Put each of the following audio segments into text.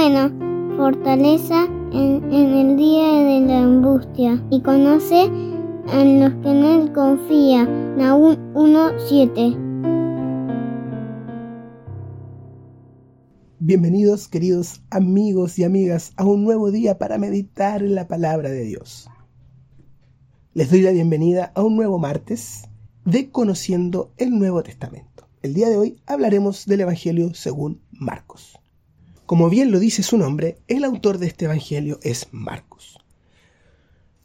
bueno, fortaleza en, el día de la angustia, y conoce a los que en él 1.7 Bienvenidos queridos amigos y amigas a un nuevo día para meditar en la palabra de Dios. Les doy la bienvenida a un nuevo martes de Conociendo el Nuevo Testamento. El día de hoy hablaremos del Evangelio según Marcos. Como bien lo dice su nombre, el autor de este Evangelio es Marcos.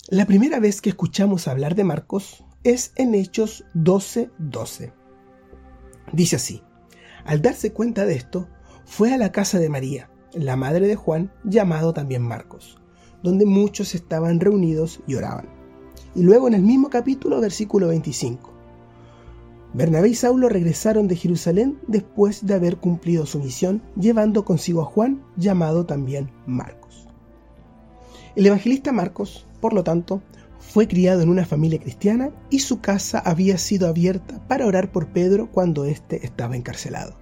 La primera vez que escuchamos hablar de Marcos es en Hechos 12:12. 12. Dice así, al darse cuenta de esto, fue a la casa de María, la madre de Juan, llamado también Marcos, donde muchos estaban reunidos y oraban. Y luego en el mismo capítulo, versículo 25. Bernabé y Saulo regresaron de Jerusalén después de haber cumplido su misión, llevando consigo a Juan, llamado también Marcos. El evangelista Marcos, por lo tanto, fue criado en una familia cristiana y su casa había sido abierta para orar por Pedro cuando éste estaba encarcelado.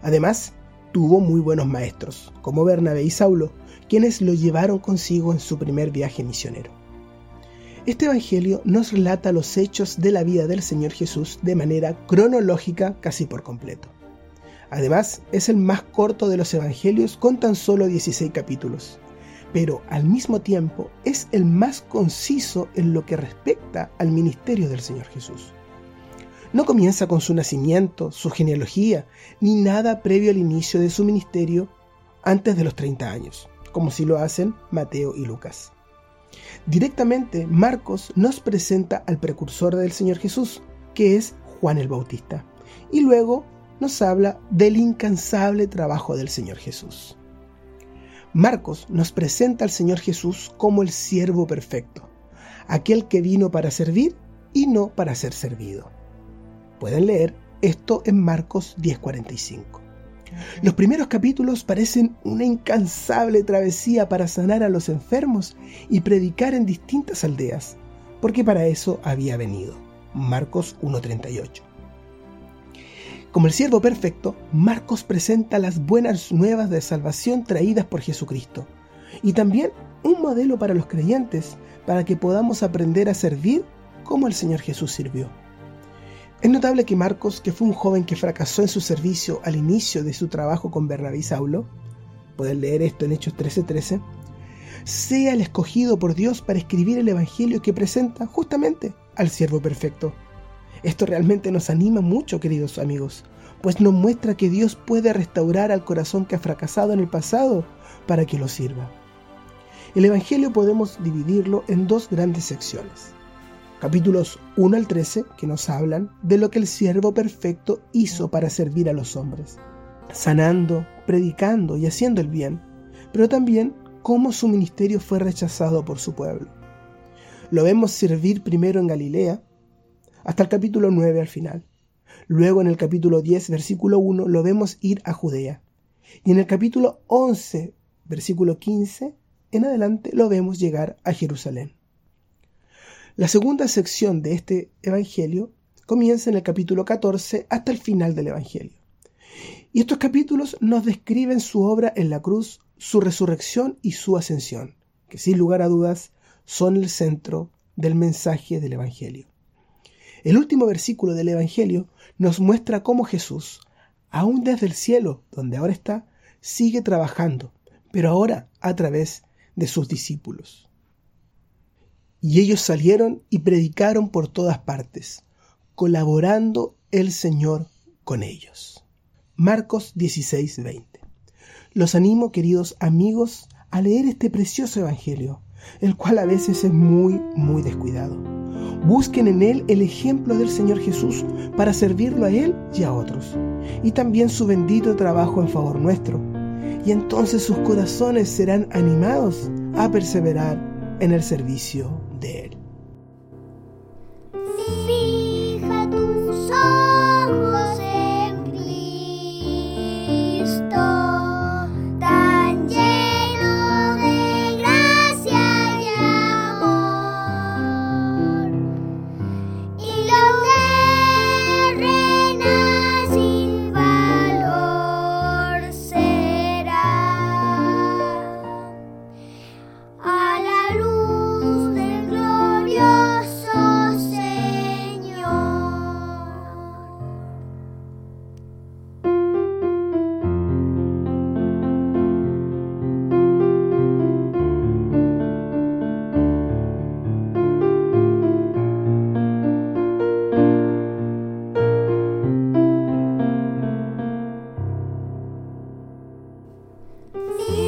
Además, tuvo muy buenos maestros, como Bernabé y Saulo, quienes lo llevaron consigo en su primer viaje misionero. Este Evangelio nos relata los hechos de la vida del Señor Jesús de manera cronológica casi por completo. Además, es el más corto de los Evangelios con tan solo 16 capítulos, pero al mismo tiempo es el más conciso en lo que respecta al ministerio del Señor Jesús. No comienza con su nacimiento, su genealogía, ni nada previo al inicio de su ministerio antes de los 30 años, como si lo hacen Mateo y Lucas. Directamente, Marcos nos presenta al precursor del Señor Jesús, que es Juan el Bautista, y luego nos habla del incansable trabajo del Señor Jesús. Marcos nos presenta al Señor Jesús como el siervo perfecto, aquel que vino para servir y no para ser servido. Pueden leer esto en Marcos 10:45. Los primeros capítulos parecen una incansable travesía para sanar a los enfermos y predicar en distintas aldeas, porque para eso había venido. Marcos 1.38. Como el siervo perfecto, Marcos presenta las buenas nuevas de salvación traídas por Jesucristo y también un modelo para los creyentes para que podamos aprender a servir como el Señor Jesús sirvió. Es notable que Marcos, que fue un joven que fracasó en su servicio al inicio de su trabajo con Bernabé y Saulo, pueden leer esto en Hechos 13:13, sea el escogido por Dios para escribir el Evangelio que presenta justamente al siervo perfecto. Esto realmente nos anima mucho, queridos amigos, pues nos muestra que Dios puede restaurar al corazón que ha fracasado en el pasado para que lo sirva. El Evangelio podemos dividirlo en dos grandes secciones capítulos 1 al 13, que nos hablan de lo que el siervo perfecto hizo para servir a los hombres, sanando, predicando y haciendo el bien, pero también cómo su ministerio fue rechazado por su pueblo. Lo vemos servir primero en Galilea, hasta el capítulo 9 al final. Luego en el capítulo 10, versículo 1, lo vemos ir a Judea. Y en el capítulo 11, versículo 15, en adelante lo vemos llegar a Jerusalén. La segunda sección de este Evangelio comienza en el capítulo 14 hasta el final del Evangelio. Y estos capítulos nos describen su obra en la cruz, su resurrección y su ascensión, que sin lugar a dudas son el centro del mensaje del Evangelio. El último versículo del Evangelio nos muestra cómo Jesús, aún desde el cielo, donde ahora está, sigue trabajando, pero ahora a través de sus discípulos. Y ellos salieron y predicaron por todas partes, colaborando el Señor con ellos. Marcos 16:20. Los animo, queridos amigos, a leer este precioso Evangelio, el cual a veces es muy, muy descuidado. Busquen en Él el ejemplo del Señor Jesús para servirlo a Él y a otros, y también su bendito trabajo en favor nuestro. Y entonces sus corazones serán animados a perseverar en el servicio de Él. See